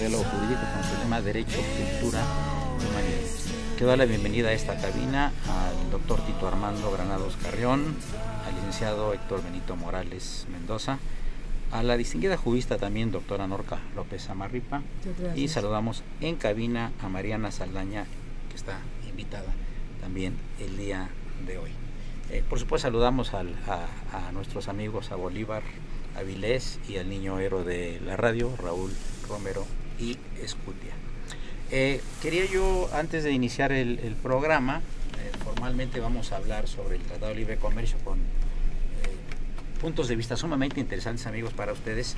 Diálogo Jurídico con su tema Derecho, Cultura y Humanidades. Quiero dar la bienvenida a esta cabina al doctor Tito Armando Granados Carrión, al licenciado Héctor Benito Morales Mendoza, a la distinguida jurista también, doctora Norca López Amarripa, y saludamos en cabina a Mariana Saldaña, que está invitada también el día de hoy. Eh, por supuesto saludamos al- a, a nuestros amigos, a Bolívar, Avilés y al niño héroe de la radio, Raúl Romero y Escutia. Eh, quería yo, antes de iniciar el, el programa, eh, formalmente vamos a hablar sobre el Tratado de Libre Comercio con eh, puntos de vista sumamente interesantes, amigos, para ustedes.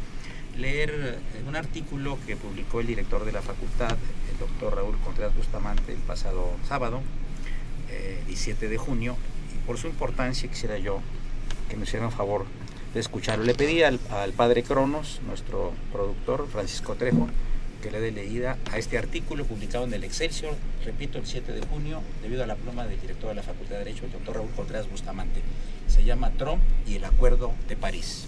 Leer eh, un artículo que publicó el director de la facultad, el doctor Raúl Contreras Bustamante, el pasado sábado, eh, 17 de junio, y por su importancia quisiera yo que me hicieran favor de escucharlo. Le pedí al, al padre Cronos, nuestro productor, Francisco Trejo, que le dé leída a este artículo publicado en el Excelsior, repito, el 7 de junio, debido a la pluma del director de la Facultad de Derecho, el doctor Raúl Contreras Bustamante. Se llama Trump y el Acuerdo de París.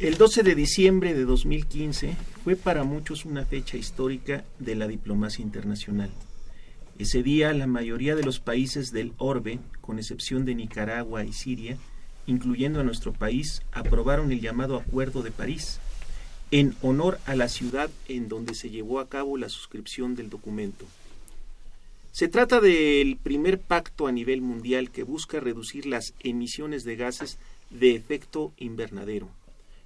El 12 de diciembre de 2015 fue para muchos una fecha histórica de la diplomacia internacional. Ese día la mayoría de los países del orbe, con excepción de Nicaragua y Siria, incluyendo a nuestro país, aprobaron el llamado Acuerdo de París, en honor a la ciudad en donde se llevó a cabo la suscripción del documento. Se trata del primer pacto a nivel mundial que busca reducir las emisiones de gases de efecto invernadero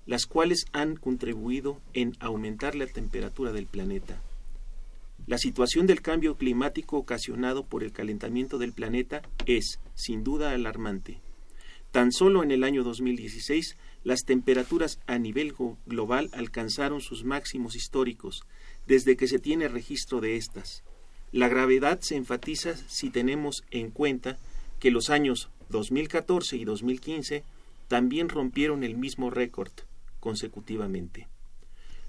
las cuales han contribuido en aumentar la temperatura del planeta. La situación del cambio climático ocasionado por el calentamiento del planeta es, sin duda, alarmante. Tan solo en el año 2016, las temperaturas a nivel global alcanzaron sus máximos históricos, desde que se tiene registro de estas. La gravedad se enfatiza si tenemos en cuenta que los años 2014 y 2015 también rompieron el mismo récord consecutivamente.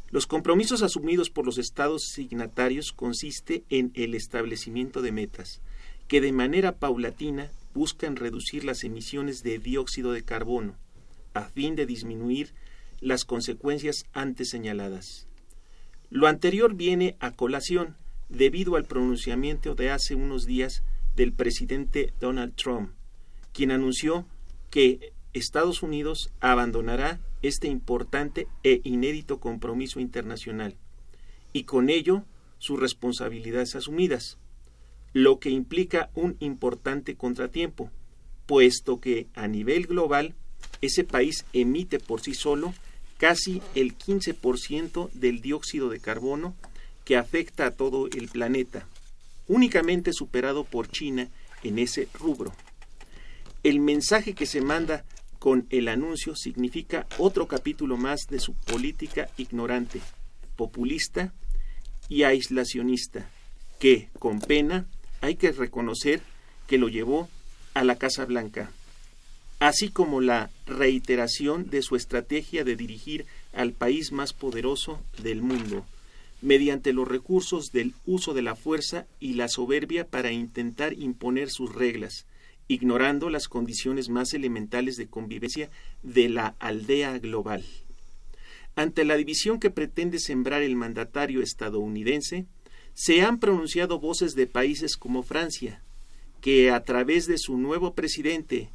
Los compromisos asumidos por los estados signatarios consiste en el establecimiento de metas que de manera paulatina buscan reducir las emisiones de dióxido de carbono a fin de disminuir las consecuencias antes señaladas. Lo anterior viene a colación debido al pronunciamiento de hace unos días del presidente Donald Trump, quien anunció que Estados Unidos abandonará este importante e inédito compromiso internacional y con ello sus responsabilidades asumidas, lo que implica un importante contratiempo, puesto que a nivel global ese país emite por sí solo casi el 15% del dióxido de carbono que afecta a todo el planeta, únicamente superado por China en ese rubro. El mensaje que se manda con el anuncio significa otro capítulo más de su política ignorante, populista y aislacionista, que, con pena, hay que reconocer que lo llevó a la Casa Blanca, así como la reiteración de su estrategia de dirigir al país más poderoso del mundo, mediante los recursos del uso de la fuerza y la soberbia para intentar imponer sus reglas, ignorando las condiciones más elementales de convivencia de la aldea global. Ante la división que pretende sembrar el mandatario estadounidense, se han pronunciado voces de países como Francia, que a través de su nuevo presidente,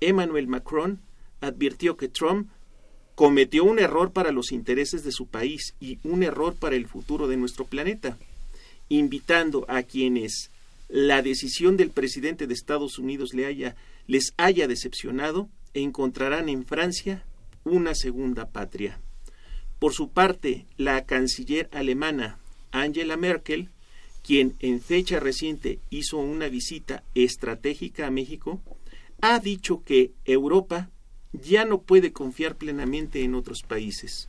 Emmanuel Macron, advirtió que Trump cometió un error para los intereses de su país y un error para el futuro de nuestro planeta, invitando a quienes la decisión del presidente de Estados Unidos les haya decepcionado, encontrarán en Francia una segunda patria. Por su parte, la canciller alemana Angela Merkel, quien en fecha reciente hizo una visita estratégica a México, ha dicho que Europa ya no puede confiar plenamente en otros países.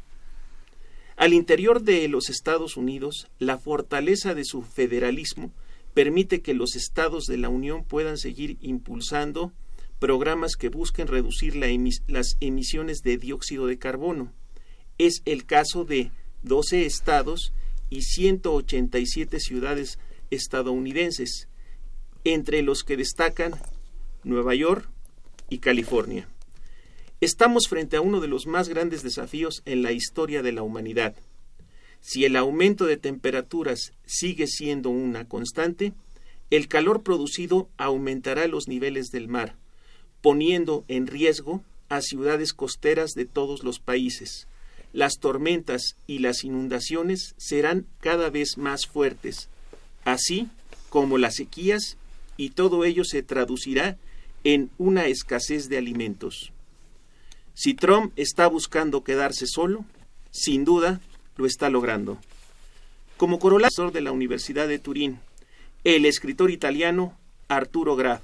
Al interior de los Estados Unidos, la fortaleza de su federalismo permite que los estados de la Unión puedan seguir impulsando programas que busquen reducir las emisiones de dióxido de carbono. Es el caso de 12 estados y 187 ciudades estadounidenses, entre los que destacan Nueva York y California. Estamos frente a uno de los más grandes desafíos en la historia de la humanidad. Si el aumento de temperaturas sigue siendo una constante, el calor producido aumentará los niveles del mar, poniendo en riesgo a ciudades costeras de todos los países, las tormentas y las inundaciones serán cada vez más fuertes, así como las sequías, y todo ello se traducirá en una escasez de alimentos. Si Trump está buscando quedarse solo, sin duda lo está logrando. Como corolario de la Universidad de Turín, el escritor italiano Arturo Graf.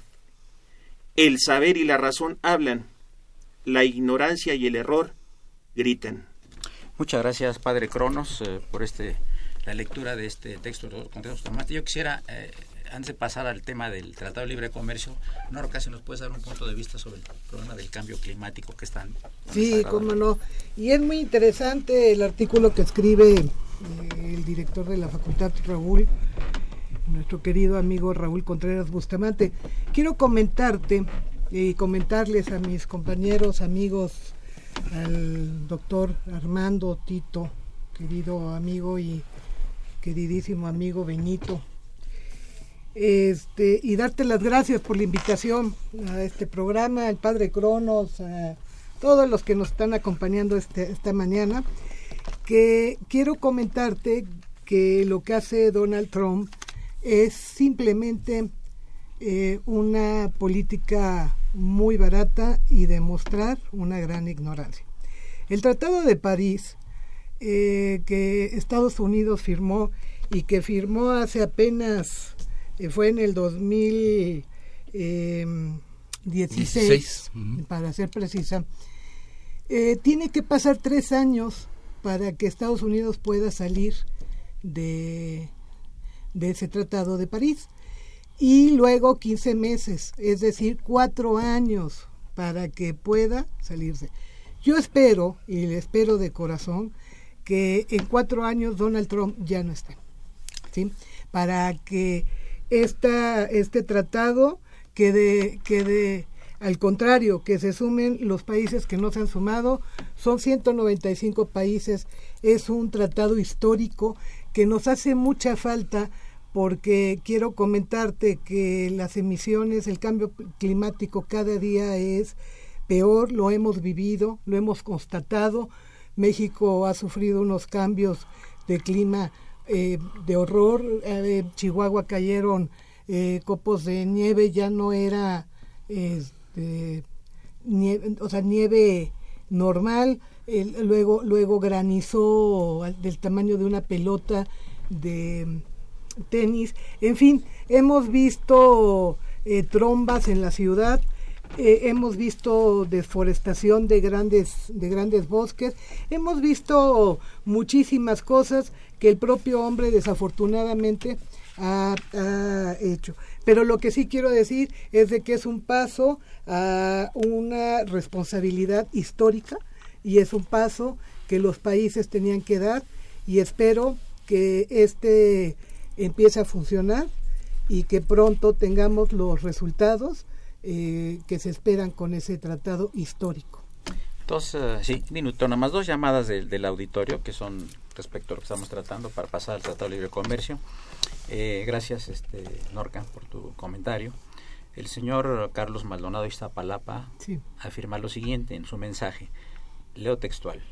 El saber y la razón hablan, la ignorancia y el error gritan. Muchas gracias, Padre Cronos, eh, por este la lectura de este texto de tomates. Yo quisiera, eh, antes de pasar al tema del Tratado de Libre Comercio, Norca, si nos puedes dar un punto de vista sobre el problema del cambio climático que están. Sí, cómo no. Y es muy interesante el artículo que escribe eh, el director de la facultad, Raúl, nuestro querido amigo Raúl Contreras Bustamante. Quiero comentarte y comentarles a mis compañeros, amigos, al doctor Armando Tito, querido amigo y queridísimo amigo Benito. Este, y darte las gracias por la invitación a este programa, al padre Cronos, a todos los que nos están acompañando este, esta mañana, que quiero comentarte que lo que hace Donald Trump es simplemente eh, una política muy barata y demostrar una gran ignorancia. El Tratado de París, eh, que Estados Unidos firmó y que firmó hace apenas, eh, fue en el 2016, em, para ser precisa, eh, tiene que pasar tres años para que Estados Unidos pueda salir de, de ese Tratado de París y luego 15 meses, es decir, cuatro años para que pueda salirse. Yo espero, y le espero de corazón, que en cuatro años Donald Trump ya no esté, ¿sí? Para que esta, este tratado quede, quede al contrario, que se sumen los países que no se han sumado, son 195 países, es un tratado histórico que nos hace mucha falta porque quiero comentarte que las emisiones, el cambio climático cada día es peor, lo hemos vivido, lo hemos constatado. México ha sufrido unos cambios de clima eh, de horror. Eh, Chihuahua cayeron eh, copos de nieve, ya no era este, nieve, o sea, nieve normal. luego, luego granizó del tamaño de una pelota de tenis, en fin, hemos visto eh, trombas en la ciudad, eh, hemos visto deforestación de grandes, de grandes bosques, hemos visto muchísimas cosas que el propio hombre desafortunadamente ha, ha hecho. Pero lo que sí quiero decir es de que es un paso a una responsabilidad histórica y es un paso que los países tenían que dar y espero que este empiece a funcionar y que pronto tengamos los resultados eh, que se esperan con ese tratado histórico. Dos, eh, sí, minuto, nada más dos llamadas del, del auditorio que son respecto a lo que estamos tratando para pasar al Tratado de Libre Comercio. Eh, gracias, este, Norca, por tu comentario. El señor Carlos Maldonado Iztapalapa Sí. afirma lo siguiente en su mensaje. Leo textual.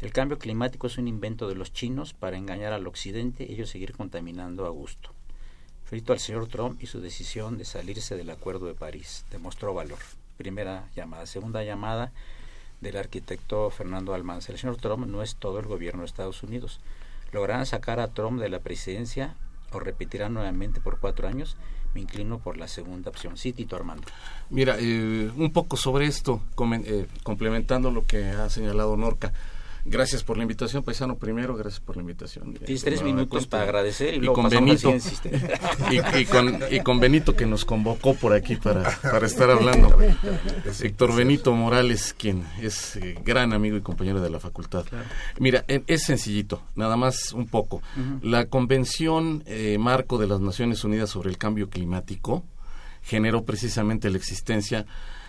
El cambio climático es un invento de los chinos para engañar al occidente y ellos seguir contaminando a gusto. Frito al señor Trump y su decisión de salirse del Acuerdo de París. Demostró valor. Primera llamada. Segunda llamada del arquitecto Fernando Almanza. El señor Trump no es todo el gobierno de Estados Unidos. ¿Lograrán sacar a Trump de la presidencia o repetirán nuevamente por cuatro años? Me inclino por la segunda opción. Sí, Tito Armando. Mira, eh, un poco sobre esto, eh, complementando lo que ha señalado Norca. Gracias por la invitación, paisano. Primero, gracias por la invitación. Tienes Eh, tres nueva minutos para agradecer y, Y luego con Benito. y, y con, y con Benito que nos convocó por aquí para, para estar hablando. Héctor Benito Morales, quien es eh, gran amigo y compañero de la facultad. Mira, en- es sencillito, nada más un poco. La Convención eh, Marco de las Naciones Unidas sobre el Cambio Climático generó precisamente la existencia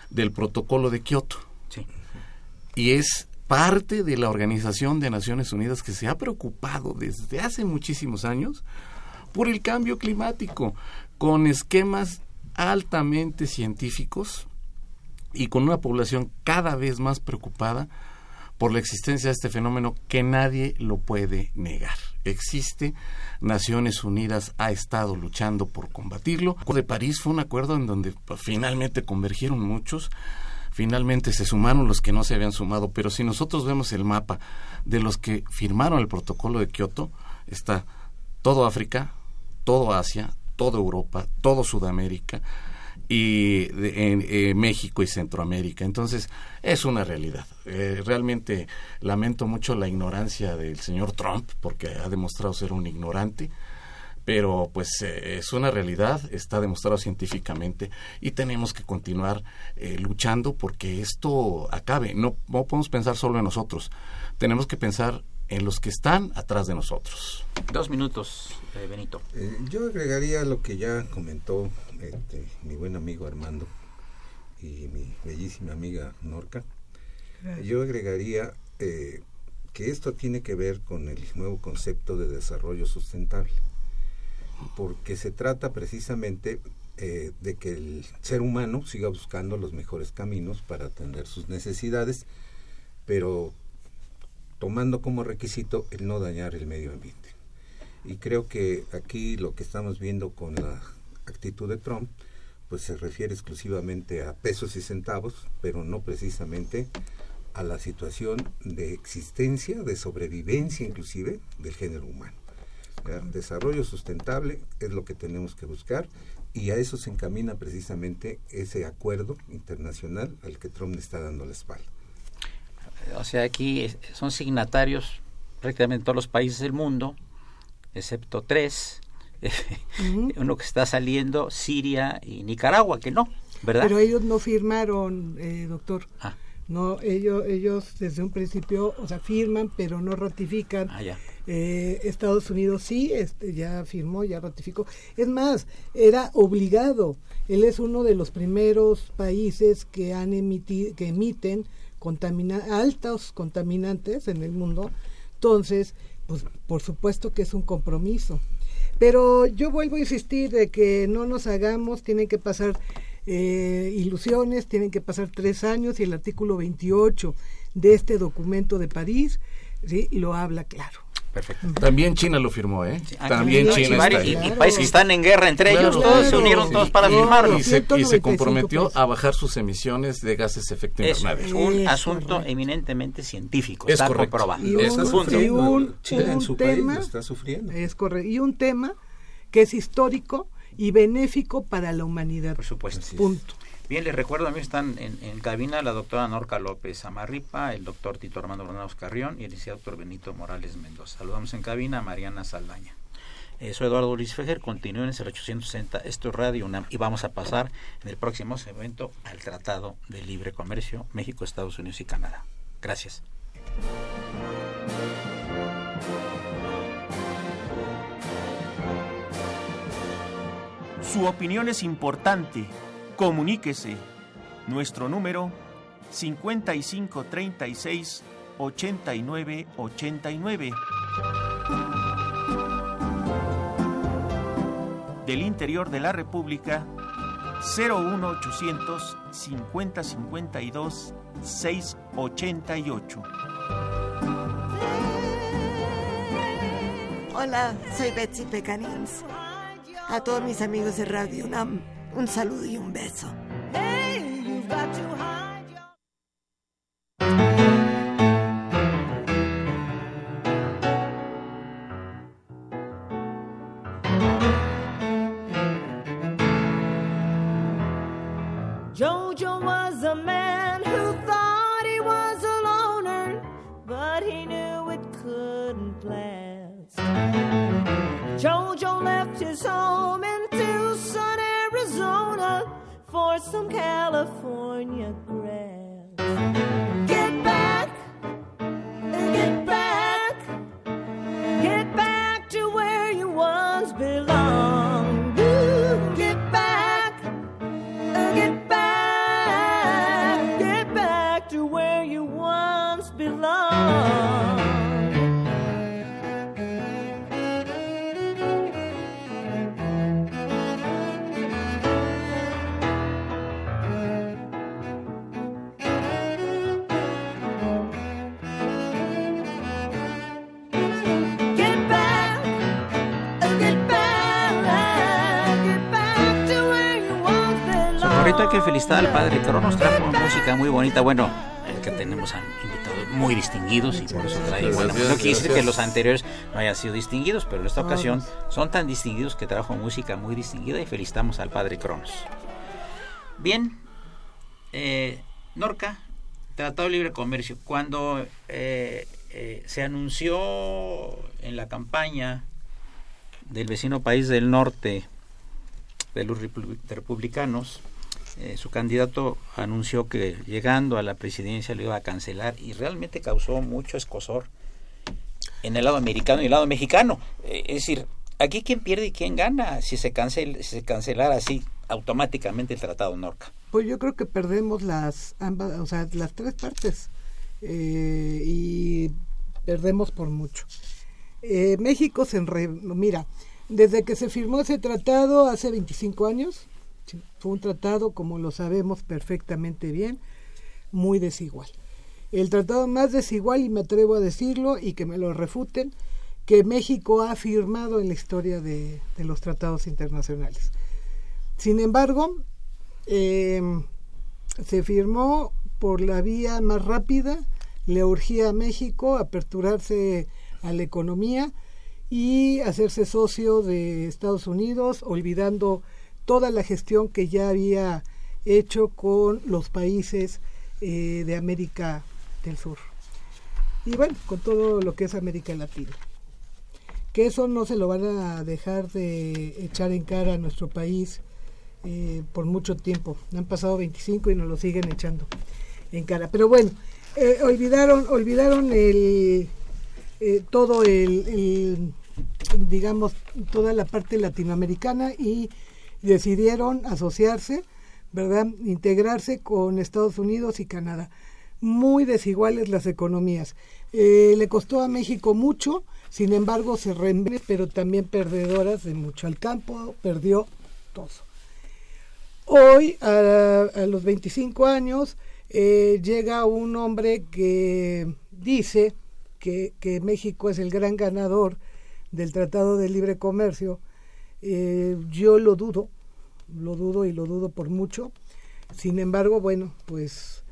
del Protocolo de Kioto Sí. y es parte de la Organización de Naciones Unidas que se ha preocupado desde hace muchísimos años por el cambio climático, con esquemas altamente científicos y con una población cada vez más preocupada por la existencia de este fenómeno que nadie lo puede negar. Existe, Naciones Unidas ha estado luchando por combatirlo. El Acuerdo de París fue un acuerdo en donde pues, finalmente convergieron muchos, finalmente se sumaron los que no se habían sumado, pero si nosotros vemos el mapa de los que firmaron el protocolo de Kioto, está todo África, todo Asia, toda Europa, todo Sudamérica y en eh, México y Centroamérica. Entonces, es una realidad. Eh, realmente lamento mucho la ignorancia del señor Trump, porque ha demostrado ser un ignorante, pero pues eh, es una realidad, está demostrado científicamente y tenemos que continuar eh, luchando porque esto acabe. No, no podemos pensar solo en nosotros, tenemos que pensar en los que están atrás de nosotros. Dos minutos, eh, Benito. Eh, yo agregaría lo que ya comentó este, mi buen amigo Armando y mi bellísima amiga Norca. Yo agregaría eh, que esto tiene que ver con el nuevo concepto de desarrollo sustentable, porque se trata precisamente eh, de que el ser humano siga buscando los mejores caminos para atender sus necesidades, pero tomando como requisito el no dañar el medio ambiente. Y creo que aquí lo que estamos viendo con la actitud de Trump, pues se refiere exclusivamente a pesos y centavos, pero no precisamente a la situación de existencia, de sobrevivencia inclusive del género humano. ¿Verdad? Desarrollo sustentable es lo que tenemos que buscar y a eso se encamina precisamente ese acuerdo internacional al que Trump le está dando la espalda. O sea, aquí son signatarios prácticamente todos los países del mundo, excepto tres. Uno que está saliendo, Siria y Nicaragua, que no, ¿verdad? Pero ellos no firmaron, eh, doctor. Ah. No, ellos, ellos desde un principio, o sea, firman, pero no ratifican. Ah, ya. Eh, Estados Unidos sí, este, ya firmó, ya ratificó. Es más, era obligado. Él es uno de los primeros países que han emitido, que emiten altos contaminantes en el mundo. Entonces, pues por supuesto que es un compromiso. Pero yo vuelvo a insistir de que no nos hagamos, tienen que pasar eh, ilusiones, tienen que pasar tres años y el artículo 28 de este documento de París ¿sí? lo habla claro. Perfecto. También China lo firmó, ¿eh? Ah, También China y está ahí. y, y países que están en guerra entre Claro, ellos, todos se claro, unieron sí. todos para Y- firmarlo. Y se, y se 195 comprometió pesos. a bajar sus emisiones de gases de efecto Es invernadero. un Es asunto correcto. eminentemente científico, Es está correcto. comprobado. Y Es un, correcto. y un- Chile en su país tema lo está sufriendo. es correcto y un tema que es histórico y benéfico para la humanidad. Por supuesto. Es. Punto. Bien, les recuerdo, a mí están en, en cabina la doctora Norca López Amarripa, el doctor Tito Armando Granados Carrión y el licenciado doctor Benito Morales Mendoza. Saludamos en cabina a Mariana Saldaña. Eh, soy Eduardo Luis Fejer, continúen en el 860, esto es Radio UNAM y vamos a pasar en el próximo segmento al Tratado de Libre Comercio México, Estados Unidos y Canadá. Gracias. Su opinión es importante. Comuníquese. Nuestro número 5536 8989. Del interior de la República 01800 5052 688. Hola, soy Betsy Pecanins. A todos mis amigos de Radio UNAM, un saludo y un beso. Padre Cronos, trajo música muy bonita. Bueno, el que tenemos a invitados muy distinguidos y por eso trae buena música. No quiere decir que los anteriores no hayan sido distinguidos, pero en esta ocasión son tan distinguidos que trajo música muy distinguida y felicitamos al padre Cronos. Bien, eh, Norca, Tratado de Libre Comercio. Cuando eh, eh, se anunció en la campaña del vecino país del norte de los repu- republicanos, eh, su candidato anunció que llegando a la presidencia lo iba a cancelar y realmente causó mucho escosor en el lado americano y el lado mexicano. Eh, es decir, aquí quién pierde y quién gana si se, cancel, si se cancelara así automáticamente el Tratado Norca. Pues yo creo que perdemos las ambas, o sea, las tres partes eh, y perdemos por mucho. México se enre... mira, desde que se firmó ese tratado hace 25 años, fue un tratado, como lo sabemos perfectamente bien, muy desigual. El tratado más desigual, y me atrevo a decirlo, y que me lo refuten, que México ha firmado en la historia de, los tratados internacionales. Sin embargo, eh, se firmó por la vía más rápida, le urgía a México aperturarse a la economía y hacerse socio de Estados Unidos, olvidando toda la gestión que ya había hecho con los países eh, de América del Sur. Y bueno, con todo lo que es América Latina. Que eso no se lo van a dejar de echar en cara a nuestro país eh, por mucho tiempo. Han pasado 25 y nos lo siguen echando en cara. Pero bueno, eh, olvidaron, olvidaron el todo el, el, digamos, toda la parte latinoamericana y decidieron asociarse, ¿verdad? Integrarse con Estados Unidos y Canadá. Muy desiguales las economías. Eh, le costó a México mucho, sin embargo se reenvían, pero también perdedoras de mucho. Al campo perdió todo. Hoy, a, los 25 años, eh, llega un hombre que dice que, México es el gran ganador del Tratado de Libre Comercio. Eh, yo lo dudo, lo dudo y lo dudo por mucho. Sin embargo, bueno, pues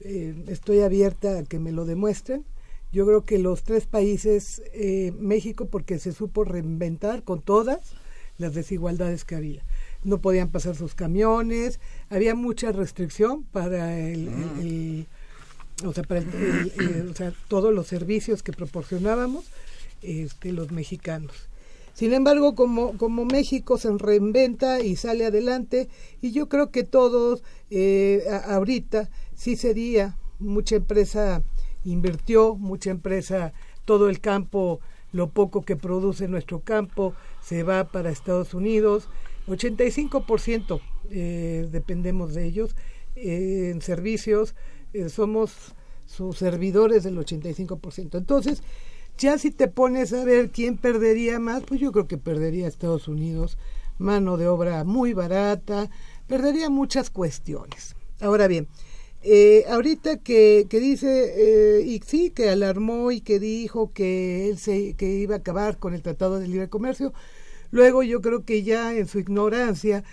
eh, estoy abierta a que me lo demuestren. Yo creo que los tres países, eh, México, porque se supo reinventar con todas las desigualdades que había no podían pasar sus camiones, había mucha restricción para el, el, el o sea, para el, o sea, todos los servicios que proporcionábamos este, los mexicanos. Sin embargo, como, México se reinventa y sale adelante, y yo creo que todos eh, ahorita sí sería, mucha empresa invirtió, mucha empresa, todo el campo, lo poco que produce nuestro campo, se va para Estados Unidos, 85% eh, dependemos de ellos eh, en servicios, eh, somos sus servidores del 85%. Entonces, ya si te pones a ver quién perdería más, pues yo creo que perdería Estados Unidos, mano de obra muy barata, perdería muchas cuestiones. Ahora bien, eh, ahorita que, que dice, eh, y sí, que alarmó y que dijo que él se, que iba a acabar con el Tratado de Libre Comercio, luego yo creo que ya en su ignorancia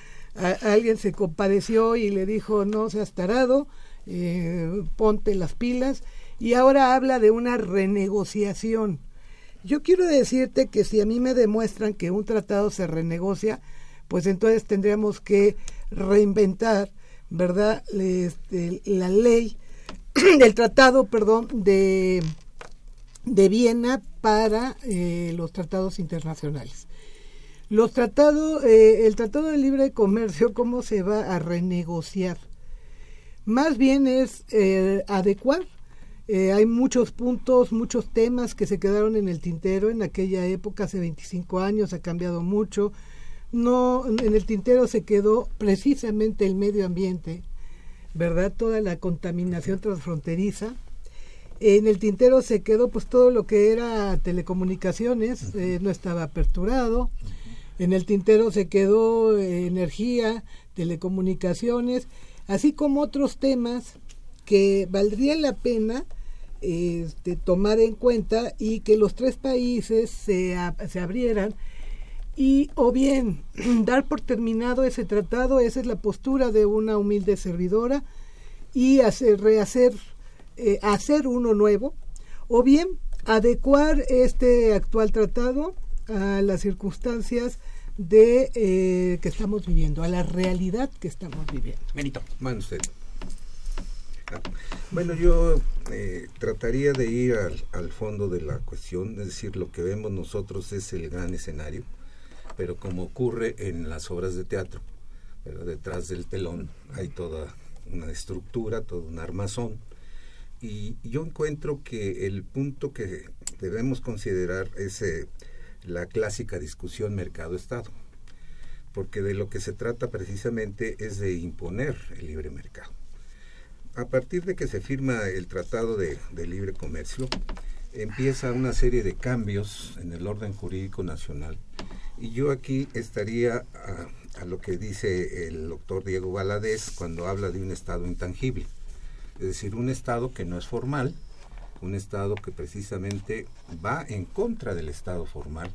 alguien se compadeció y le dijo, no seas tarado, eh, ponte las pilas, y ahora habla de una renegociación. Yo quiero decirte que si a mí me demuestran que un tratado se renegocia, pues entonces tendríamos que reinventar, ¿verdad? Este, la ley, el tratado, perdón, de, de Viena para eh, los tratados internacionales. Los tratados, eh, el Tratado de Libre Comercio, ¿cómo se va a renegociar? Más bien es eh, adecuar. Eh, hay muchos puntos, muchos temas que se quedaron en el tintero en aquella época, hace 25 años, ha cambiado mucho. No, en el tintero se quedó precisamente el medio ambiente, ¿verdad? Toda la contaminación transfronteriza. En el tintero se quedó pues todo lo que era telecomunicaciones, eh, no estaba aperturado. En el tintero se quedó eh, energía, telecomunicaciones, así como otros temas que valdría la pena este, tomar en cuenta y que los tres países se, a- se abrieran y o bien dar por terminado ese tratado, esa es la postura de una humilde servidora y hacer rehacer eh, hacer uno nuevo o bien adecuar este actual tratado a las circunstancias de eh, que estamos viviendo, a la realidad que estamos viviendo. Benito. Mande usted. Bueno, yo eh, trataría de ir al, fondo de la cuestión, es decir, lo que vemos nosotros es el gran escenario, pero como ocurre en las obras de teatro, ¿verdad? detrás del telón hay toda una estructura, todo un armazón, y yo encuentro que el punto que debemos considerar es eh, la clásica discusión mercado-estado, porque de lo que se trata precisamente es de imponer el libre mercado. A partir de que se firma el Tratado de, Libre Comercio, empieza una serie de cambios en el orden jurídico nacional. Y yo aquí estaría a, lo que dice el doctor Diego Valadez cuando habla de un Estado intangible. Es decir, un Estado que no es formal, un Estado que precisamente va en contra del Estado formal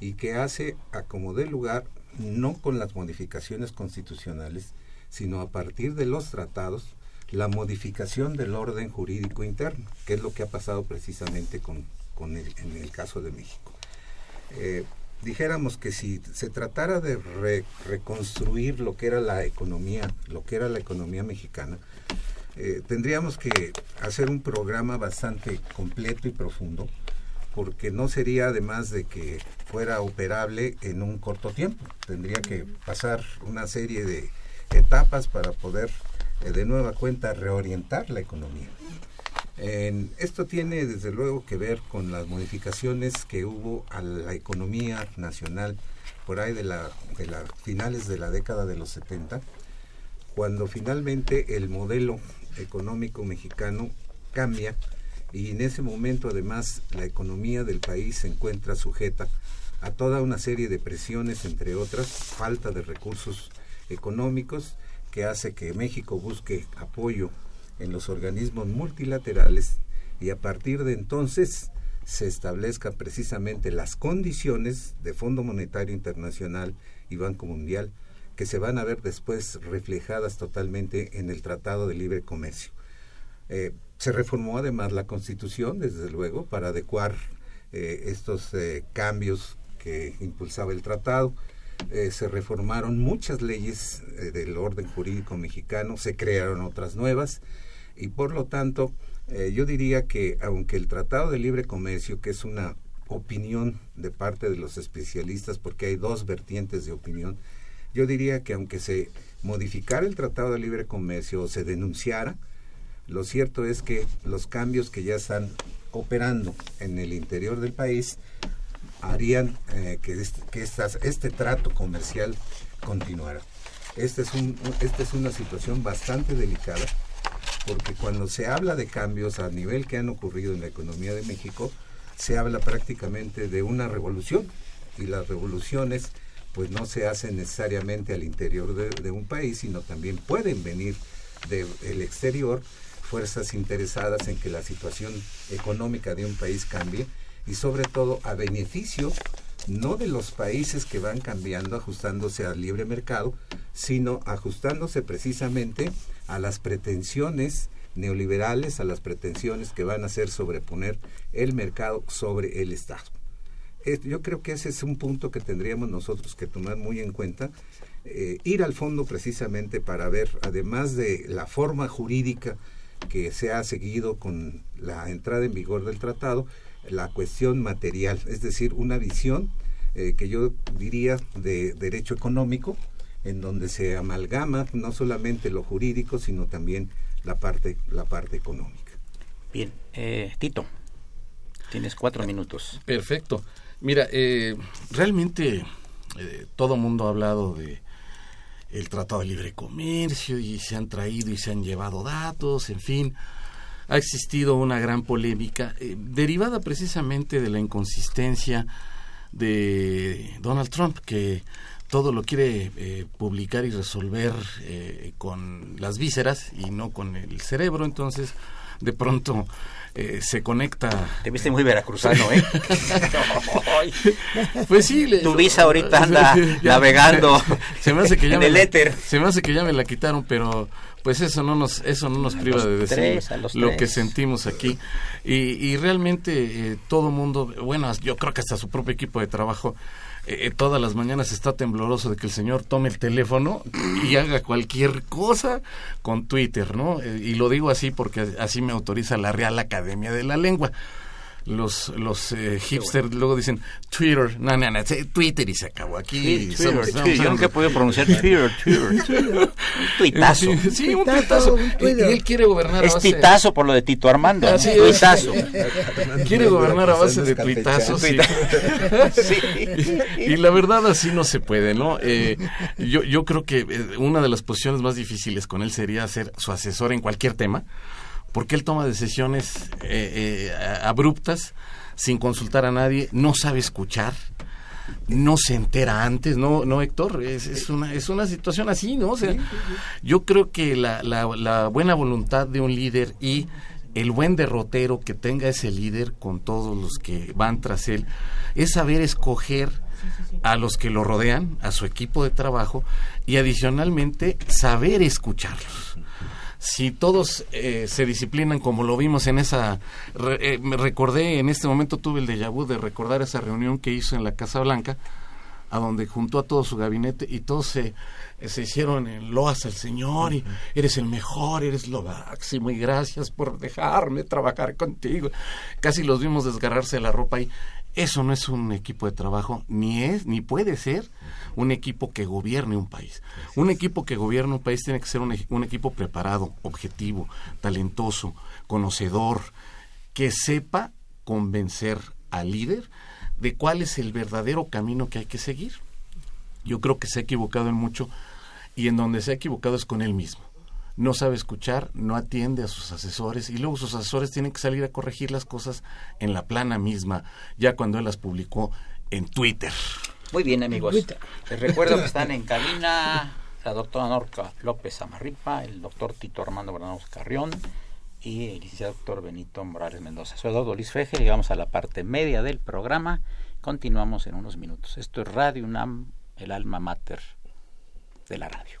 y que hace a lugar, no con las modificaciones constitucionales, sino a partir de los tratados, la modificación del orden jurídico interno, que es lo que ha pasado precisamente con, con el, en el caso de México. Eh, dijéramos que si se tratara de re- reconstruir lo que era la economía, lo que era la economía mexicana, eh, tendríamos que hacer un programa bastante completo y profundo, porque no sería además de que fuera operable en un corto tiempo. Tendría que pasar una serie de etapas para poder de nueva cuenta reorientar la economía. Esto tiene desde luego que ver con las modificaciones que hubo a la economía nacional por ahí de la, de la finales de la década de los 70, cuando finalmente el modelo económico mexicano cambia y en ese momento además la economía del país se encuentra sujeta a toda una serie de presiones, entre otras, falta de recursos económicos que hace que México busque apoyo en los organismos multilaterales y a partir de entonces se establezcan precisamente las condiciones de Fondo Monetario Internacional y Banco Mundial que se van a ver después reflejadas totalmente en el Tratado de Libre Comercio. Eh, se reformó además la Constitución, desde luego, para adecuar eh, estos eh, cambios que impulsaba el tratado. Eh, se reformaron muchas leyes eh, del orden jurídico mexicano, se crearon otras nuevas y por lo tanto eh, yo diría que aunque el Tratado de Libre Comercio, que es una opinión de parte de los especialistas, porque hay dos vertientes de opinión, yo diría que aunque se modificara el Tratado de Libre Comercio o se denunciara, lo cierto es que los cambios que ya están operando en el interior del país harían eh, que, este, estas- este trato comercial continuara. Este es esta es una situación bastante delicada porque cuando se habla de cambios a nivel que han ocurrido en la economía de México, se habla prácticamente de una revolución y las revoluciones pues no se hacen necesariamente al interior de un país, sino también pueden venir del exterior fuerzas interesadas en que la situación económica de un país cambie y sobre todo a beneficio no de los países que van cambiando, ajustándose al libre mercado, sino ajustándose precisamente a las pretensiones neoliberales, a las pretensiones que van a hacer sobreponer el mercado sobre el Estado. Yo creo que ese es un punto que tendríamos nosotros que tomar muy en cuenta, eh, ir al fondo precisamente para ver, además de la forma jurídica que se ha seguido con la entrada en vigor del tratado, la cuestión material, es decir, una visión eh, que yo diría de derecho económico, en donde se amalgama no solamente lo jurídico, sino también la parte, la parte económica. Bien, eh, Tito, tienes cuatro minutos. Perfecto. Mira, eh, realmente eh, todo mundo ha hablado de el Tratado de Libre Comercio y se han traído y se han llevado datos, en fin. Ha existido una gran polémica eh, derivada precisamente de la inconsistencia de Donald Trump, que todo lo quiere eh, publicar y resolver eh, con las vísceras y no con el cerebro. Entonces, de pronto eh, se conecta. Te viste muy veracruzano, ¿eh? Pues sí, le- Tu visa ahorita anda Ya- navegando se me hace que ya en el la- éter. Se me hace que ya me la quitaron, pero pues eso no nos eso no nos priva de decir tres, lo tres. que sentimos aquí y, y realmente eh, todo mundo, bueno, yo creo que hasta su propio equipo de trabajo eh, todas las mañanas está tembloroso de que el señor tome el teléfono y haga cualquier cosa con Twitter, ¿no? Eh, y lo digo así porque así me autoriza la Real Academia de la Lengua los los eh, hipsters luego dicen Twitter, no, no, no, Twitter y se acabó aquí. Sí, somos- Twitter, somos- Twitter. Yo nunca he podido pronunciar Twitter, Twitter. Un tuitazo. Sí, sí, un Tuitazo, tuitazo. y él quiere gobernar a Es base titazo por lo de Tito Armando. es. Tuitazo. quiere gobernar a base de tuitazos. sí. Sí. y la verdad así no se puede, ¿no? Eh, yo, yo creo que eh, una de las posiciones más difíciles con él sería ser su asesor en cualquier tema, porque él toma decisiones eh, eh, abruptas, sin consultar a nadie, no sabe escuchar, no se entera antes, ¿no, no Héctor? Es, es, una, es una situación así, ¿no? O sea, yo creo que la, la, la buena voluntad de un líder y el buen derrotero que tenga ese líder con todos los que van tras él es saber escoger a los que lo rodean, a su equipo de trabajo y adicionalmente saber escucharlos. Si todos eh, se disciplinan como lo vimos en esa... re- eh, me recordé, en este momento tuve el déjà vu de recordar esa reunión que hizo en la Casa Blanca, a donde juntó a todo su gabinete y todos se, se hicieron en loas al Señor y eres el mejor, eres lo máximo y gracias por dejarme trabajar contigo. Casi los vimos desgarrarse la ropa y eso no es un equipo de trabajo, ni es, ni puede ser un equipo que gobierne un país. Un equipo que gobierne un país tiene que ser un, un equipo preparado, objetivo, talentoso, conocedor, que sepa convencer al líder de cuál es el verdadero camino que hay que seguir. Yo creo que se ha equivocado en mucho y en donde se ha equivocado es con él mismo. No sabe escuchar, no atiende a sus asesores y luego sus asesores tienen que salir a corregir las cosas en la plana misma, ya cuando él las publicó en Twitter. Muy bien, amigos. Les recuerdo que están en cabina la doctora Norca López Amarripa, el doctor Tito Armando Granados Carrión y el licenciado doctor Benito Morales Mendoza. Soy Eduardo Luis Feje, llegamos a la parte media del programa. Continuamos en unos minutos. Esto es Radio UNAM, el alma mater de la radio.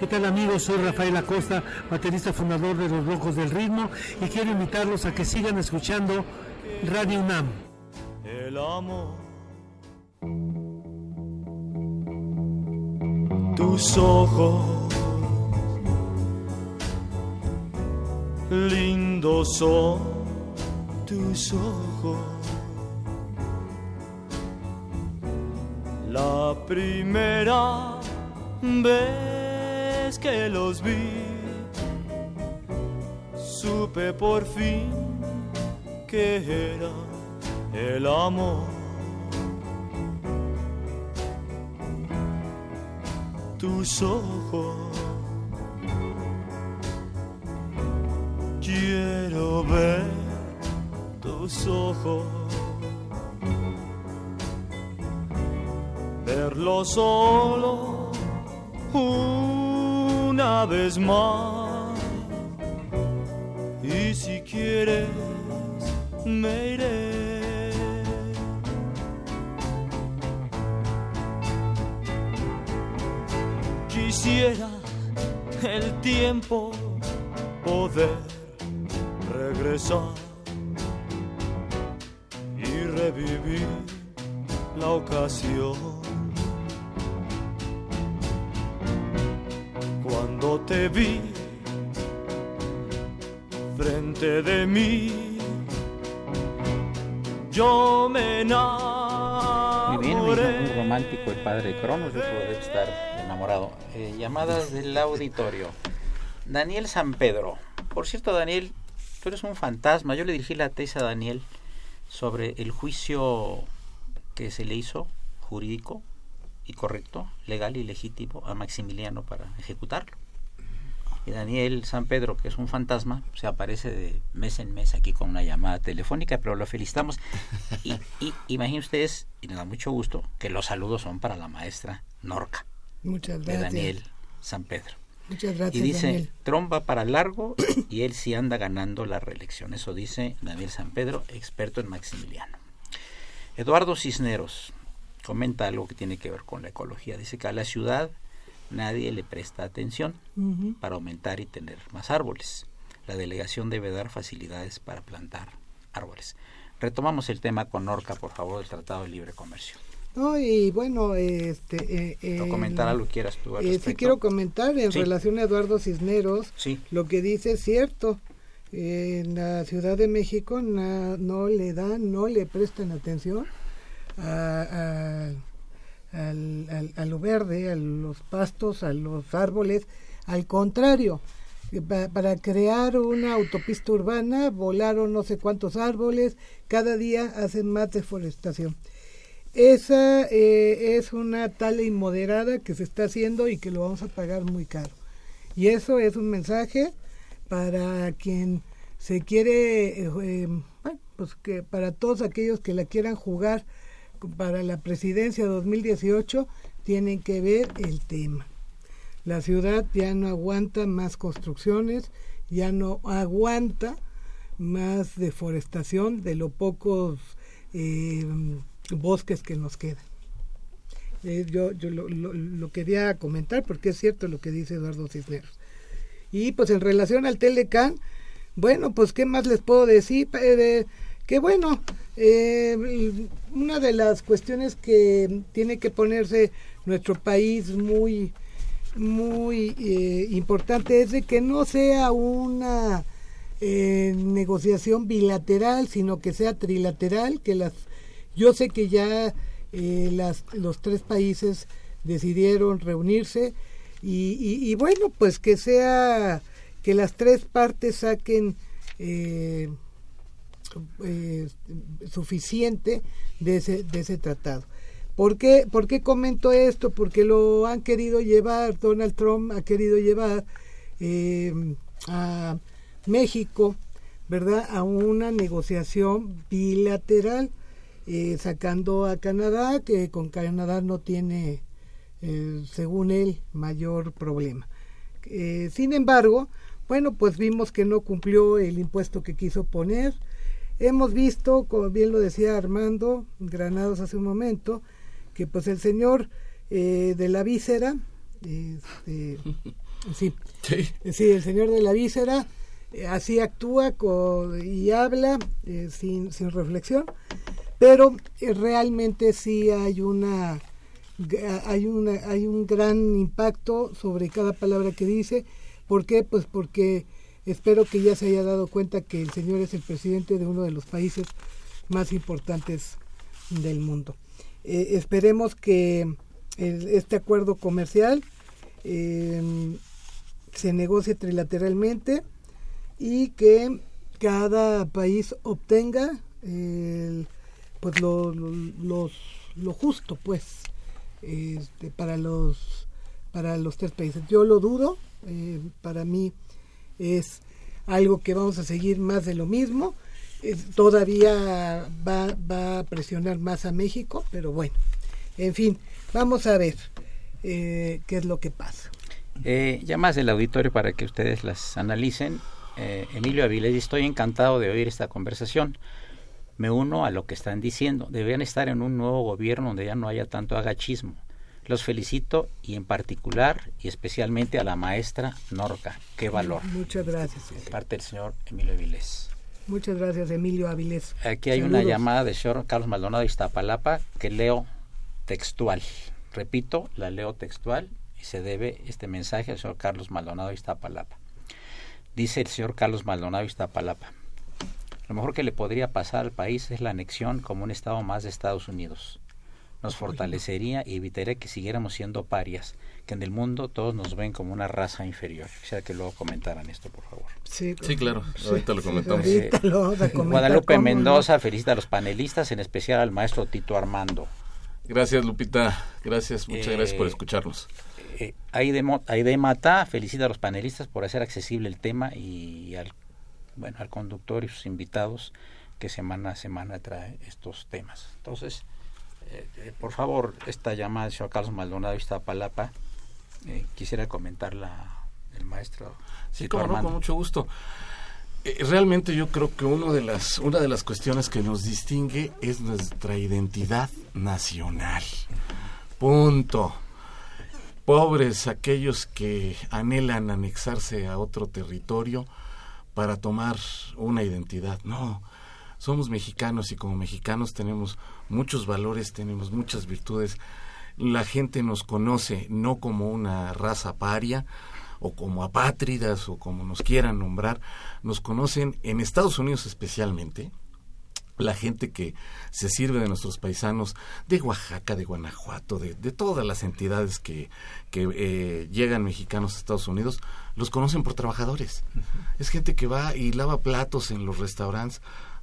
¿Qué tal amigos? Soy Rafael Acosta, baterista fundador de Los Rojos del Ritmo y quiero invitarlos a que sigan escuchando Radio UNAM. El amor. Tus ojos lindos son tus ojos. La primera vez que los vi, supe por fin que era el amor. Tus ojos, quiero ver tus ojos, verlo solo una vez más. Y si quieres, me iré. Quisiera el tiempo poder regresar Cuando te vi frente de mí, yo me Muy bien, muy, enamoré. romántico el padre Cronos, yo debe estar enamorado. Eh, llamadas del auditorio. Daniel San Pedro. Por cierto, Daniel, tú eres un fantasma. Yo le dirigí la tesis a Daniel sobre el juicio que se le hizo jurídico y correcto, legal y legítimo a Maximiliano para ejecutarlo. Daniel San Pedro, que es un fantasma, se aparece de mes en mes aquí con una llamada telefónica, pero lo felicitamos. Y, y imaginen ustedes, y nos da mucho gusto, que los saludos son para la maestra Norca, Muchas de gracias. Daniel San Pedro. Muchas gracias, Y dice, Daniel. tromba para largo y él sí anda ganando la reelección. Eso dice Daniel San Pedro, experto en Maximiliano. Eduardo Cisneros comenta algo que tiene que ver con la ecología. Dice que a la ciudad nadie le presta atención para aumentar y tener más árboles. La delegación debe dar facilidades para plantar árboles. Retomamos el tema con Norca, por favor, del Tratado de Libre Comercio. No, y bueno, este... Eh, ¿O el- comentar algo quieras tú al Eh, sí quiero comentar en Sí. relación a Eduardo Cisneros, Sí. lo que dice es cierto. Eh, en la Ciudad de México na- no le dan, no le prestan atención a, a- al, al- a lo verde, a los pastos, a los árboles. Al contrario, eh, pa- para crear una autopista urbana volaron no sé cuántos árboles, cada día hacen más deforestación. Esa eh, es una tala inmoderada que se está haciendo y que lo vamos a pagar muy caro. Y eso es un mensaje para quien se quiere, eh, eh, pues que para todos aquellos que la quieran jugar para la presidencia 2018, tienen que ver el tema. La ciudad ya no aguanta más construcciones, ya no aguanta más deforestación de los pocos eh, bosques que nos quedan. Eh, yo yo lo, lo- quería comentar porque es cierto lo que dice Eduardo Cisneros. Y pues en relación al Telecán, bueno, pues qué más les puedo decir, que bueno, eh, una de las cuestiones que tiene que ponerse nuestro país muy muy eh, importante es de que no sea una eh, negociación bilateral, sino que sea trilateral, que las yo sé que ya las, los tres países decidieron reunirse y bueno, pues que sea que las tres partes saquen eh, suficiente de ese, de ese tratado. ¿Por qué, ¿Por qué comento esto? Porque lo han querido llevar, Donald Trump ha querido llevar eh, a México, ¿verdad?, a una negociación bilateral, eh, sacando a Canadá, que con Canadá no tiene, según él, mayor problema. Sin embargo, bueno, pues vimos que no cumplió el impuesto que quiso poner. Hemos visto, como bien lo decía Armando Granados hace un momento, que pues el señor eh, de la víscera, este, sí, sí, el señor de la víscera, eh, así actúa y habla eh, sin, sin reflexión, pero realmente sí hay una hay una hay un gran impacto sobre cada palabra que dice ¿por qué? pues porque espero que ya se haya dado cuenta que el señor es el presidente de uno de los países más importantes del mundo. Eh, esperemos que este acuerdo comercial eh, se negocie trilateralmente y que cada país obtenga pues lo justo pues este, para los para los tres países. Yo lo dudo eh, para mí es algo que vamos a seguir más de lo mismo todavía va, va a presionar más a México pero bueno en fin vamos a ver eh, qué es lo que pasa Eh, llamas del auditorio para que ustedes las analicen. Eh, Emilio Avilés, estoy encantado de oír esta conversación. Me uno a lo que están diciendo. Deberían estar en un nuevo gobierno donde ya no haya tanto agachismo. Los felicito y en particular y especialmente a la maestra Norca. Qué valor. muchas gracias De parte del señor Emilio Avilés. muchas gracias Emilio Avilés Aquí hay una llamada del señor Carlos Maldonado de Iztapalapa que leo textual. Repito, la leo textual y se debe este mensaje al señor Carlos Maldonado de Iztapalapa. Dice el señor Carlos Maldonado de Iztapalapa. Lo mejor que le podría pasar al país es la anexión como un estado más de Estados Unidos. Nos fortalecería y evitaría que siguiéramos siendo parias, que en el mundo todos nos ven como una raza inferior. Quisiera que luego comentaran esto, por favor. Sí, Sí, claro, ahorita lo comentamos. ahorita lo vamos a comentar, Guadalupe no. Mendoza felicita a los panelistas, en especial al maestro Tito Armando. Gracias, Lupita. Gracias, muchas Eh, gracias por escucharnos. Eh, Aide, Aide Mata felicita a los panelistas por hacer accesible el tema y al, bueno, al conductor y sus invitados que semana a semana trae estos temas. Entonces, eh, eh, por favor, esta llamada del señor Carlos Maldonado Iztapalapa, eh, quisiera comentarla el maestro. Sí, como no, con mucho gusto. Eh, realmente yo creo que uno de las, una de las cuestiones que nos distingue es nuestra identidad nacional. Punto. Pobres aquellos que anhelan anexarse a otro territorio para tomar una identidad. No, somos mexicanos y como mexicanos tenemos muchos valores, tenemos muchas virtudes. La gente nos conoce no como una raza paria o como apátridas o como nos quieran nombrar, nos conocen en Estados Unidos especialmente la gente que se sirve de nuestros paisanos de Oaxaca, de Guanajuato, de, de todas las entidades que, que eh, llegan mexicanos a Estados Unidos, los conocen por trabajadores. Es gente que va y lava platos en los restaurantes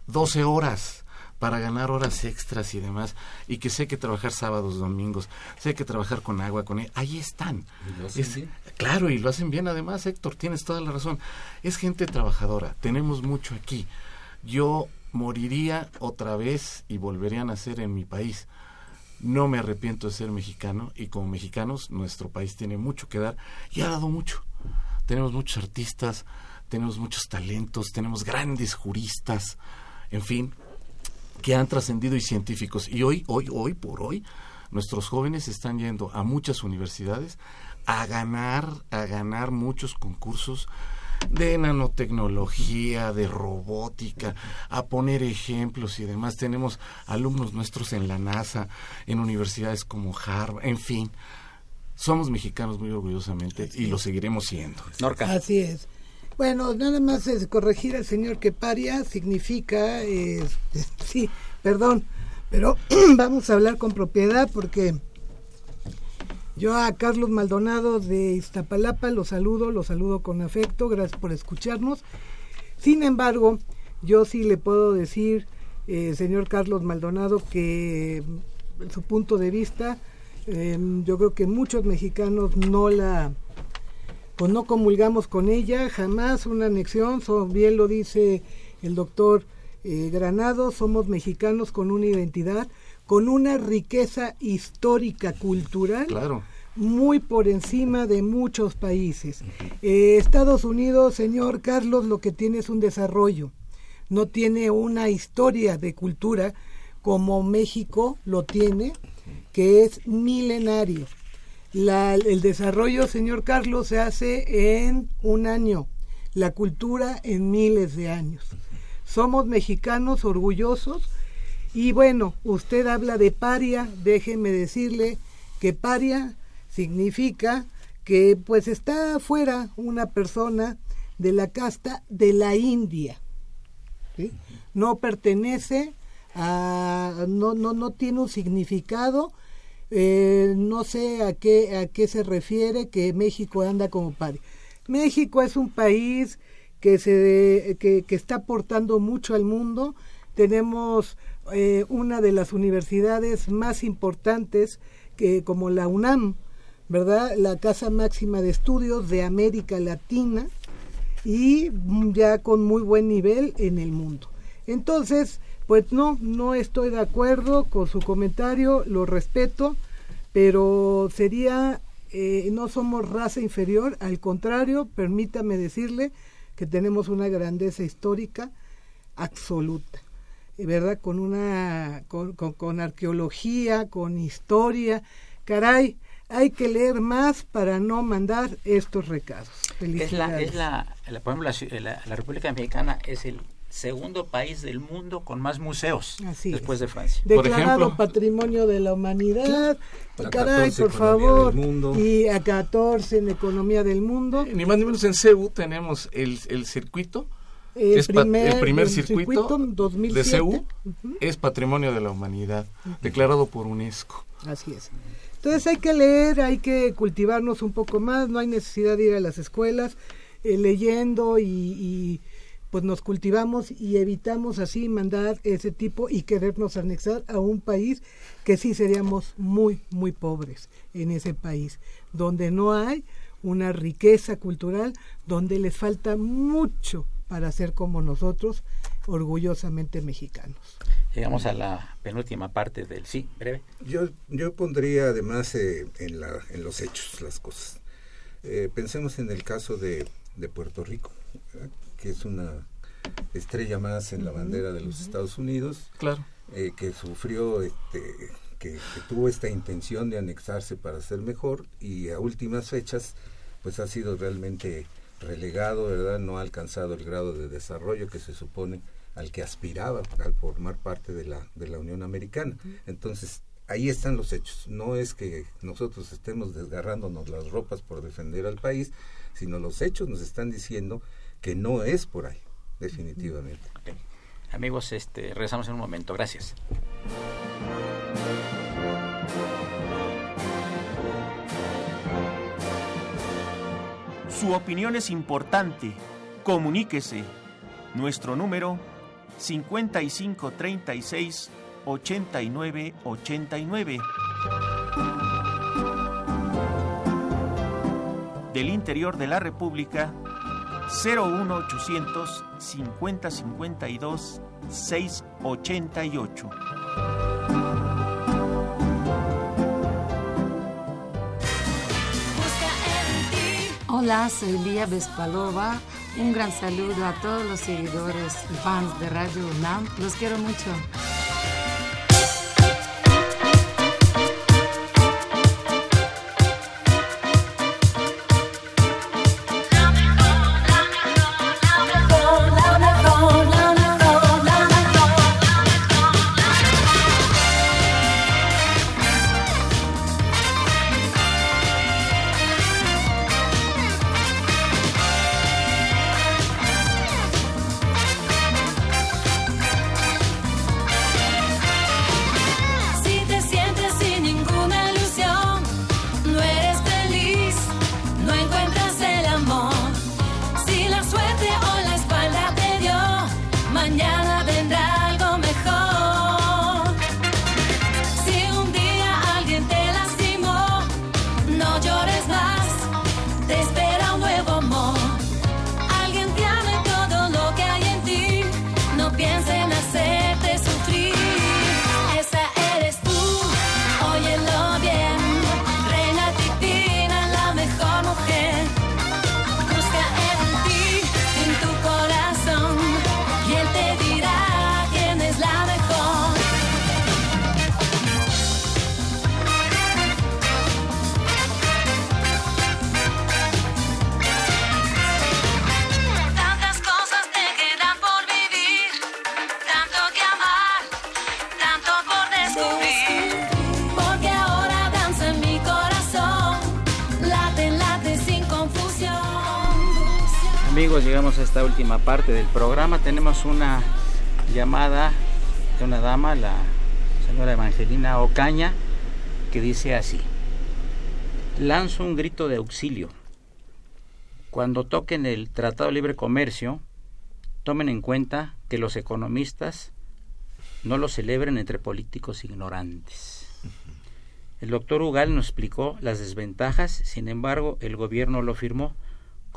12 horas para ganar horas extras y demás, y que sé que trabajar sábados, domingos, sé que trabajar con agua, con... e- Ahí están. Y lo hacen Es- bien. Claro, y lo hacen bien además, Héctor, tienes toda la razón. Es gente trabajadora, tenemos mucho aquí. Yo moriría otra vez y volvería a nacer en mi país. No me arrepiento de ser mexicano y como mexicanos nuestro país tiene mucho que dar y ha dado mucho. Tenemos muchos artistas, tenemos muchos talentos, tenemos grandes juristas, en fin, que han trascendido y científicos. Y hoy, hoy, hoy por hoy, nuestros jóvenes están yendo a muchas universidades a ganar, a ganar muchos concursos de nanotecnología, de robótica, a poner ejemplos y demás. Tenemos alumnos nuestros en la NASA, en universidades como Harvard, en fin. Somos mexicanos muy orgullosamente y lo seguiremos siendo. Así es. Bueno, nada más es corregir al señor que paria significa, eh, sí, perdón, pero vamos a hablar con propiedad porque yo a Carlos Maldonado de Iztapalapa lo saludo, lo saludo con afecto, gracias por escucharnos. Sin embargo, yo sí le puedo decir, eh, señor Carlos Maldonado, que mm, su punto de vista, eh, yo creo que muchos mexicanos no la, pues no comulgamos con ella, jamás una anexión, so- bien lo dice el doctor eh, Granado, somos mexicanos con una identidad, con una riqueza histórica, cultural, Claro. muy por encima de muchos países. Eh, Estados Unidos, señor Carlos, lo que tiene es un desarrollo, no tiene una historia de cultura como México lo tiene, que es milenario. La- el desarrollo, señor Carlos, se hace en un año, la cultura en miles de años. Somos mexicanos orgullosos y bueno, usted habla de paria, déjeme decirle que paria significa que pues está fuera una persona de la casta de la India. No pertenece a no no no tiene un significado eh, no sé a qué a qué se refiere que México anda como paria. México es un país que se que, que está aportando mucho al mundo. Tenemos eh, una de las universidades más importantes que como la UNAM, ¿verdad? La casa máxima de estudios de América Latina y ya con muy buen nivel en el mundo. Entonces, pues no, no estoy de acuerdo con su comentario, lo respeto, pero sería, eh, no somos raza inferior, al contrario, permítame decirle que tenemos una grandeza histórica absoluta, eh, ¿verdad? Con una, con, con, con arqueología, con historia, caray, hay que leer más para no mandar estos recados. Es la, es la, la- por ejemplo, la- la República Mexicana es el segundo país del mundo con más museos Así después de Francia. declarado patrimonio de la humanidad. La Caray, 14 por favor. del mundo. Y a 14 en economía del mundo. Ni más ni menos en CEU tenemos el, el circuito. El es primer- el primer el circuito, circuito, 2007. de CEU es Patrimonio de la Humanidad, declarado por UNESCO. Así es. Entonces hay que leer, hay que cultivarnos un poco más, no hay necesidad de ir a las escuelas eh, leyendo y, y, pues nos cultivamos y evitamos así mandar ese tipo y querernos anexar a un país que sí seríamos muy, muy pobres en ese país, donde no hay una riqueza cultural, donde les falta mucho para ser como nosotros, orgullosamente mexicanos. Llegamos a la penúltima parte del sí, breve. Yo, yo pondría además eh, en, la, en los hechos las cosas. Eh, pensemos en el caso de, de Puerto Rico, ¿verdad? Que es una estrella más en la bandera de los Estados Unidos, Claro. eh, que sufrió, este, que, que tuvo esta intención de anexarse para ser mejor y a últimas fechas pues ha sido realmente relegado, ¿verdad? No ha alcanzado el grado de desarrollo que se supone al que aspiraba al formar parte de la, de la Unión Americana. Entonces, ahí están los hechos. No es que nosotros estemos desgarrándonos las ropas por defender al país, sino los hechos nos están diciendo que no es por ahí, definitivamente. Amigos, este, regresamos en un momento. Gracias. Su opinión es importante. Comuníquese. Nuestro número 5536 8989. Del interior de la República 01800 5052 688. Hola, soy Lía Vespalova. Un gran saludo a todos los seguidores y fans de Radio UNAM. Los quiero mucho. Parte del programa. Tenemos una llamada de una dama, la señora Evangelina Ocaña, que dice así. Lanzo un grito de auxilio. Cuando toquen el Tratado de Libre Comercio, tomen en cuenta que los economistas no lo celebren entre políticos ignorantes. El doctor Ugal nos explicó las desventajas, sin embargo, el gobierno lo firmó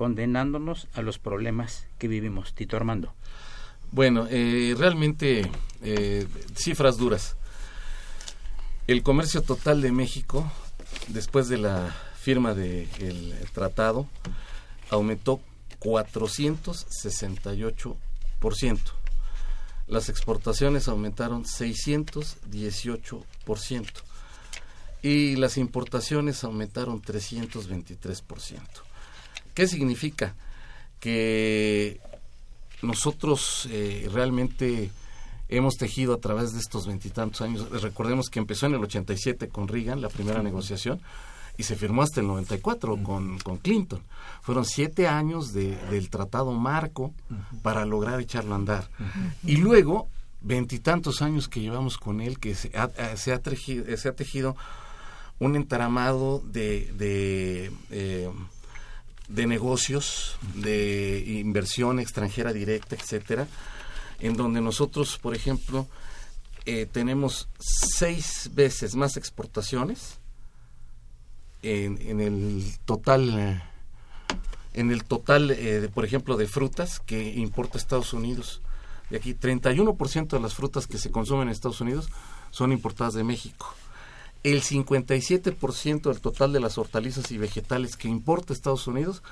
condenándonos a los problemas que vivimos. Tito Armando. Bueno, eh, realmente eh, cifras duras. El comercio total de México, después de la firma del tratado, aumentó 468%. Las exportaciones aumentaron 618% y las importaciones aumentaron 323%. ¿Qué significa? Que nosotros eh, realmente hemos tejido a través de estos veintitantos años, recordemos que empezó en el 87 con Reagan, la primera negociación, y se firmó hasta el 94 con, con Clinton. Fueron siete años de, del tratado marco para lograr echarlo a andar. Y luego, veintitantos años que llevamos con él, que se ha, se ha, tejido, se ha tejido un entramado de, de eh, de negocios, de inversión extranjera directa, etcétera, en donde nosotros, por ejemplo, eh, tenemos seis veces más exportaciones en, el total, en el total, eh, por ejemplo, de frutas que importa Estados Unidos. De aquí, 31% de las frutas que se consumen en Estados Unidos son importadas de México el 57% del total de las hortalizas y vegetales que importa Estados Unidos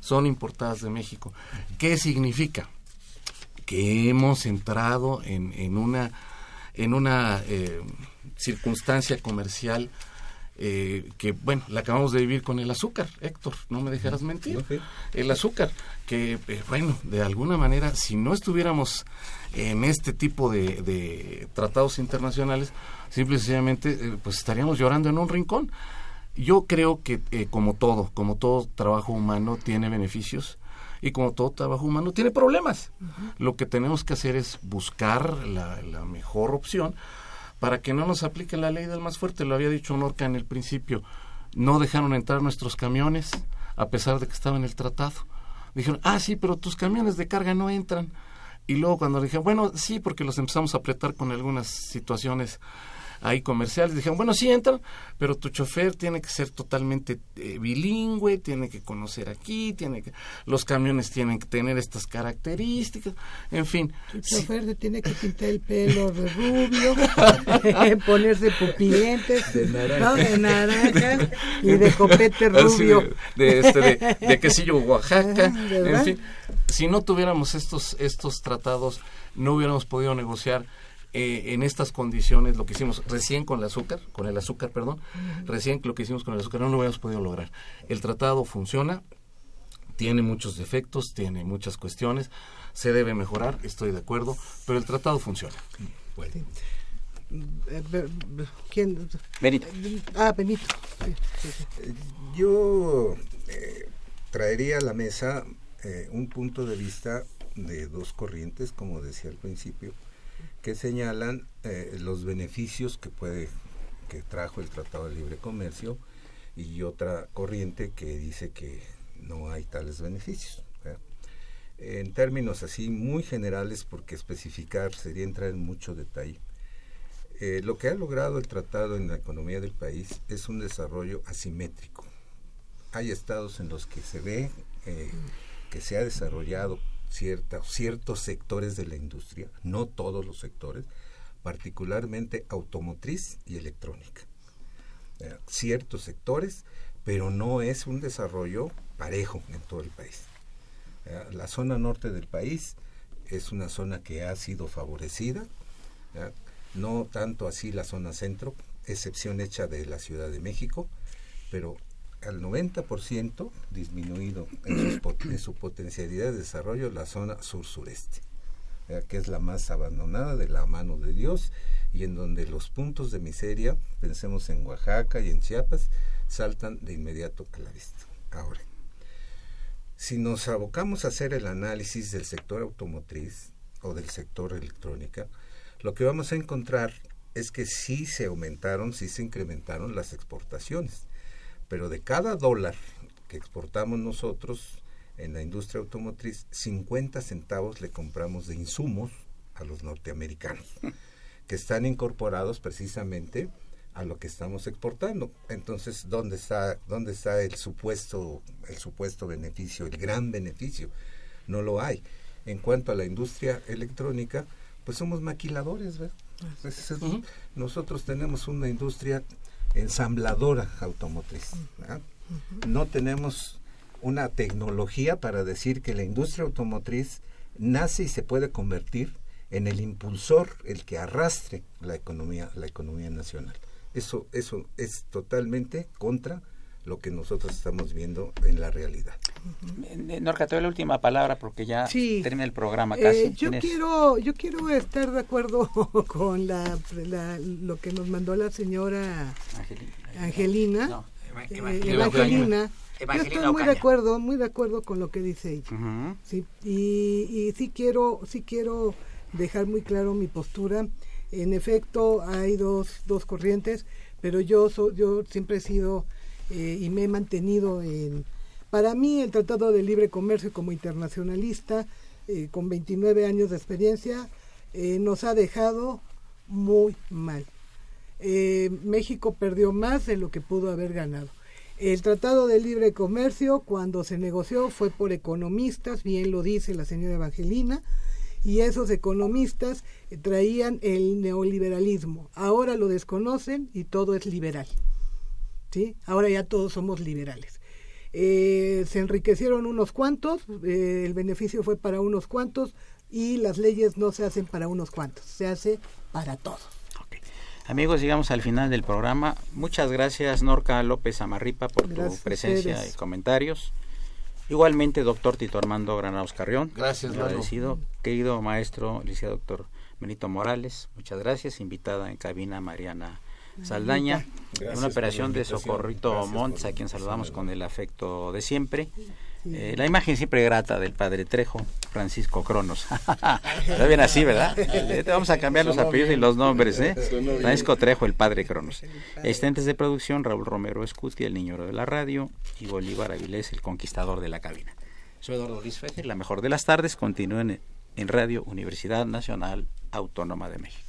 son importadas de México. ¿Qué significa? Que hemos entrado en, en una, en una eh, circunstancia comercial eh, que, bueno, la acabamos de vivir con el azúcar, Héctor, no me dejarás mentir. El azúcar, que, eh, bueno, de alguna manera, si no estuviéramos en este tipo de, de tratados internacionales, simple y sencillamente eh, pues estaríamos llorando en un rincón. Yo creo que eh, como todo, como todo trabajo humano tiene beneficios y como todo trabajo humano tiene problemas. Lo que tenemos que hacer es buscar la, mejor opción para que no nos aplique la ley del más fuerte. Lo había dicho Norca en el principio. No dejaron entrar nuestros camiones a pesar de que estaba en el tratado. Dijeron, ah, sí, pero tus camiones de carga no entran. Y luego cuando dije, bueno, sí, porque los empezamos a apretar con algunas situaciones hay comerciales. Dijeron, bueno, sí entran, pero tu chofer tiene que ser totalmente eh, bilingüe, tiene que conocer aquí, tiene que, los camiones tienen que tener estas características, en fin. Tu chofer tiene que pintar el pelo de rubio, ponerse pupilentes, de naranja, y de copete rubio. de, este, de, de, quesillo Oaxaca, en fin. Si no tuviéramos estos, estos tratados, no hubiéramos podido negociar eh, en estas condiciones lo que hicimos recién con el azúcar, con el azúcar, perdón, recién lo que hicimos con el azúcar no lo habíamos podido lograr. El tratado funciona, tiene muchos defectos, tiene muchas cuestiones, se debe mejorar, estoy de acuerdo, pero el tratado funciona. ¿Quién? Benito. Ah, Benito. Yo eh, traería a la mesa eh, un punto de vista de dos corrientes, como decía al principio que señalan eh, los beneficios que puede que trajo el Tratado de Libre Comercio y otra corriente que dice que no hay tales beneficios. En términos así muy generales, porque especificar sería entrar en mucho detalle, eh, lo que ha logrado el tratado en la economía del país es un desarrollo asimétrico. Hay estados en los que se ve eh, que se ha desarrollado ciertos sectores de la industria, no todos los sectores, particularmente automotriz y electrónica. Eh, ciertos sectores, pero no es un desarrollo parejo en todo el país. Eh, la zona norte del país es una zona que ha sido favorecida, no tanto así la zona centro, excepción hecha de la Ciudad de México, pero al 90% disminuido en, su potencialidad de desarrollo la zona sur-sureste, que es la más abandonada de la mano de Dios y en donde los puntos de miseria, pensemos en Oaxaca y en Chiapas, saltan de inmediato a la vista. Ahora, Si nos abocamos a hacer el análisis del sector automotriz o del sector electrónica, lo que vamos a encontrar es que sí se aumentaron, sí se incrementaron las exportaciones, pero de cada dólar que exportamos nosotros en la industria automotriz, 50 centavos le compramos de insumos a los norteamericanos, que están incorporados precisamente a lo que estamos exportando. Entonces, ¿dónde está, dónde está el supuesto, el supuesto beneficio, el gran beneficio? No lo hay. En cuanto a la industria electrónica, pues somos maquiladores, ¿verdad? Pues, nosotros tenemos una industria ensambladora automotriz. No tenemos una tecnología para decir que la industria automotriz nace y se puede convertir en el impulsor, el que arrastre la economía, la economía nacional. Eso, eso es totalmente contra lo que nosotros estamos viendo en la realidad. Norca, te doy la última palabra porque ya termina el programa eh, casi. yo quiero, yo quiero estar de acuerdo con la, lo que nos mandó la señora Angelina. Evangelina. Yo estoy muy de acuerdo, muy de acuerdo con lo que dice ella. sí, y, y sí quiero, sí quiero dejar muy claro mi postura. En efecto, hay dos, dos corrientes, pero yo, yo siempre he sido eh, y me he mantenido en... Para mí, el Tratado de Libre Comercio como internacionalista, eh, con 29 años de experiencia, eh, nos ha dejado muy mal. México perdió más de lo que pudo haber ganado. El Tratado de Libre Comercio, cuando se negoció, fue por economistas, bien lo dice la señora Evangelina, y esos economistas traían el neoliberalismo. Ahora lo desconocen y todo es liberal. ¿Sí? Ahora ya todos somos liberales. Eh, se enriquecieron unos cuantos, eh, el beneficio fue para unos cuantos y las leyes no se hacen para unos cuantos, se hace para todos. Amigos, llegamos al final del programa. Muchas gracias Norca López Amarripa por tu presencia y comentarios. Igualmente, doctor Tito Armando Granados Carrión. Gracias, agradecido. Querido maestro, licenciado doctor Benito Morales, muchas gracias. Invitada en cabina Mariana Saldaña, una operación de Socorrito Montes, a quien saludamos con el afecto de siempre. Eh, la imagen siempre grata del padre Trejo, Francisco Cronos. Está bien así, ¿verdad? Te vamos a cambiar los apellidos y los nombres, ¿eh? Francisco Trejo, el padre Cronos. Asistentes de producción, Raúl Romero Escuti, el niño de la radio, y Bolívar Avilés, el conquistador de la cabina. Soy Eduardo Luis Fejer, la mejor de las tardes. Continúen en Radio Universidad Nacional Autónoma de México.